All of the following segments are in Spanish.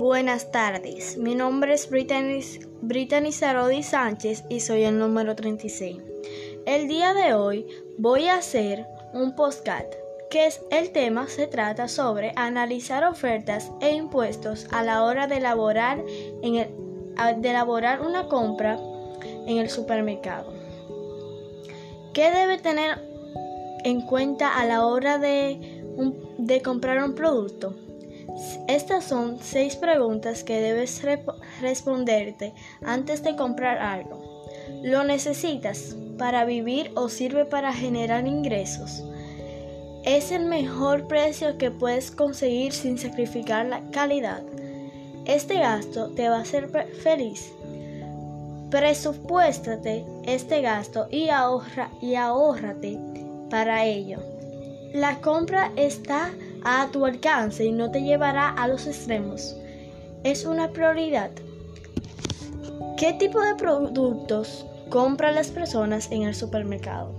Buenas tardes, mi nombre es Brittany, Brittany Sánchez y soy el número 36. El día de hoy voy a hacer un postcard que es el tema se trata sobre analizar ofertas e impuestos a la hora de elaborar, en el, de elaborar una compra en el supermercado. ¿Qué debe tener en cuenta a la hora de, de comprar un producto? Estas son seis preguntas que debes responderte antes de comprar algo. ¿Lo necesitas para vivir o sirve para generar ingresos? ¿Es el mejor precio que puedes conseguir sin sacrificar la calidad? Este gasto te va a hacer feliz. Presupuéstate este gasto y ahorra y ahórrate para ello. La compra está a tu alcance y no te llevará a los extremos. Es una prioridad. ¿Qué tipo de productos compran las personas en el supermercado?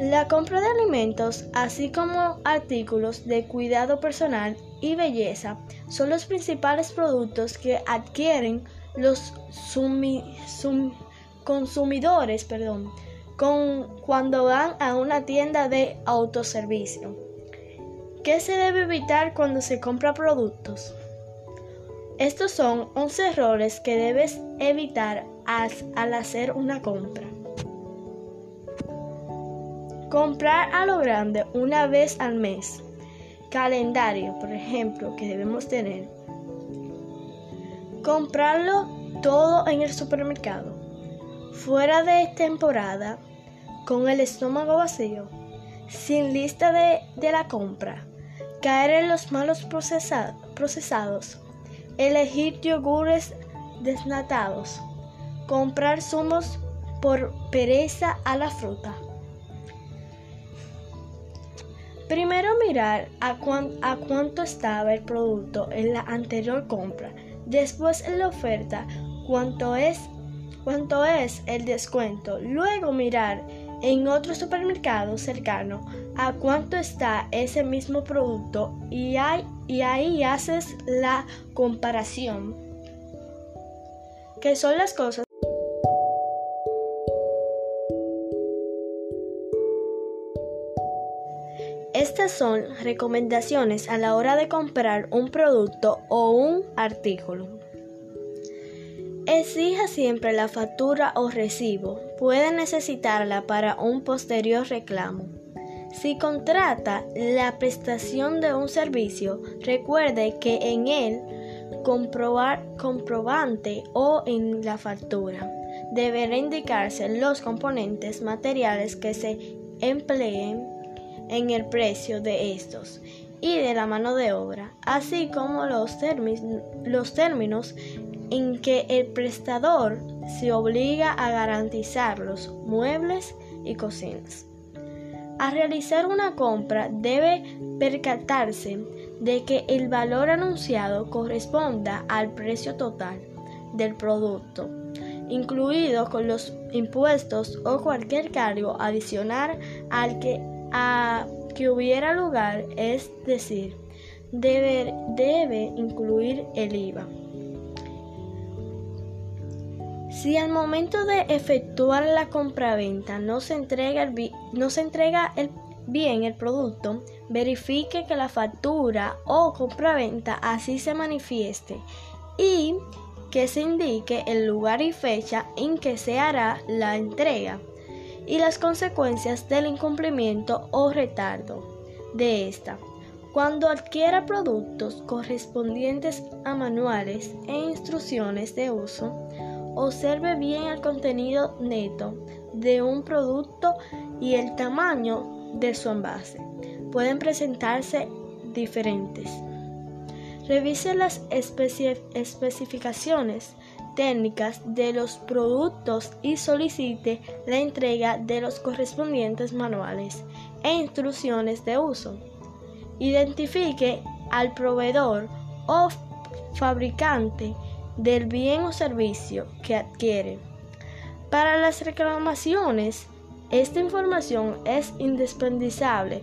La compra de alimentos, así como artículos de cuidado personal y belleza, son los principales productos que adquieren los consumidores perdón, con, cuando van a una tienda de autoservicio. ¿Qué se debe evitar cuando se compra productos? Estos son 11 errores que debes evitar al hacer una compra. Comprar a lo grande una vez al mes. Calendario, por ejemplo, que debemos tener. Comprarlo todo en el supermercado. Fuera de temporada, con el estómago vacío, sin lista de, de la compra caer en los malos procesados, elegir yogures desnatados, comprar zumos por pereza a la fruta. Primero mirar a, cuánto estaba el producto en la anterior compra, después en la oferta cuánto es, cuánto es el descuento, luego mirar en otro supermercado cercano a cuánto está ese mismo producto y, ahí haces la comparación. ¿Qué son las cosas? Estas son recomendaciones a la hora de comprar un producto o un artículo. Exija siempre la factura o recibo. Puede necesitarla para un posterior reclamo. Si contrata la prestación de un servicio, recuerde que en el comprobante o en la factura deberá indicarse los componentes materiales que se empleen en el precio de estos y de la mano de obra, así como los, los términos en que el prestador se obliga a garantizar los muebles y cocinas. Al realizar una compra debe percatarse de que el valor anunciado corresponda al precio total del producto, incluido con los impuestos o cualquier cargo adicional al que, a, que hubiera lugar, es decir, debe, debe incluir el IVA. Si al momento de efectuar la compraventa no se entrega, el, bien el producto, verifique que la factura o compraventa así se manifieste y que se indique el lugar y fecha en que se hará la entrega y las consecuencias del incumplimiento o retardo de esta. Cuando adquiera productos correspondientes a manuales e instrucciones de uso, Observe bien el contenido neto de un producto y el tamaño de su envase. Pueden presentarse diferentes. Revise las especificaciones técnicas de los productos y solicite la entrega de los correspondientes manuales e instrucciones de uso. Identifique al proveedor o fabricante del bien o servicio que adquiere. Para las reclamaciones, esta información es indispensable.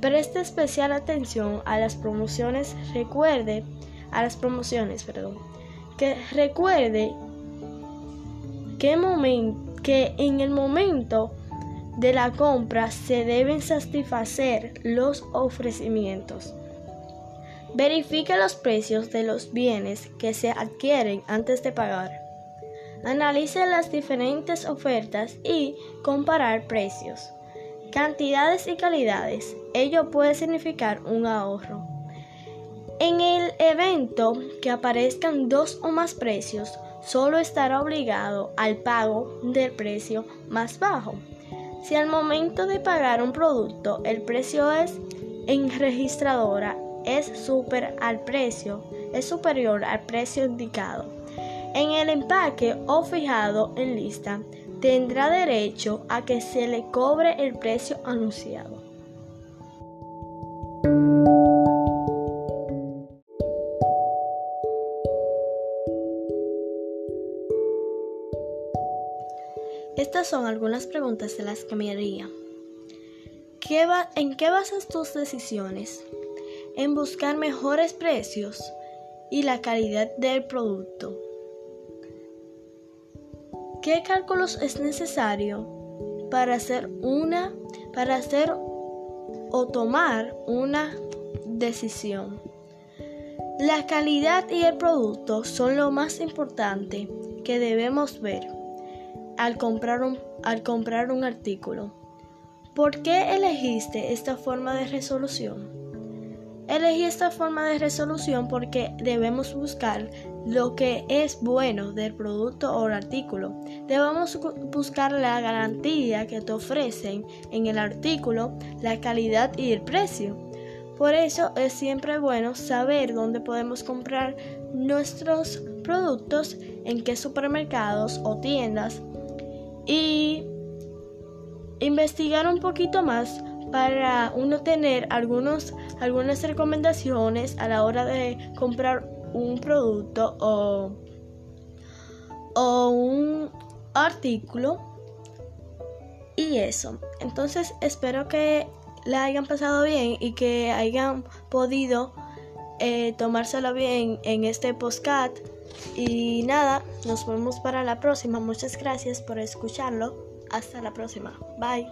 Preste especial atención a las promociones. Recuerde a las promociones, perdón. Que recuerde que, que en el momento de la compra se deben satisfacer los ofrecimientos. Verifique los precios de los bienes que se adquieren antes de pagar. Analice las diferentes ofertas y comparar precios, cantidades y calidades. Ello puede significar un ahorro. En el evento que aparezcan dos o más precios, solo estará obligado al pago del precio más bajo. Si al momento de pagar un producto el precio es en registradora es super al precio, es superior al precio indicado. En el empaque o fijado en lista, tendrá derecho a que se le cobre el precio anunciado. Estas son algunas preguntas de las que me haría. ¿En qué basas tus decisiones? En buscar mejores precios y la calidad del producto. ¿Qué cálculos es necesario para hacer una para hacer o tomar una decisión? La calidad y el producto son lo más importante que debemos ver al comprar un, al comprar un artículo. ¿Por qué elegiste esta forma de resolución? Elegí esta forma de resolución porque debemos buscar lo que es bueno del producto o el artículo. Debemos buscar la garantía que te ofrecen en el artículo, la calidad y el precio. Por eso es siempre bueno saber dónde podemos comprar nuestros productos, en qué supermercados o tiendas y investigar un poquito más para uno tener algunos, algunas recomendaciones a la hora de comprar un producto o, o un artículo y eso. Entonces espero que la hayan pasado bien y que hayan podido eh, tomárselo bien en este postcat. Y nada, nos vemos para la próxima. Muchas gracias por escucharlo. Hasta la próxima. Bye.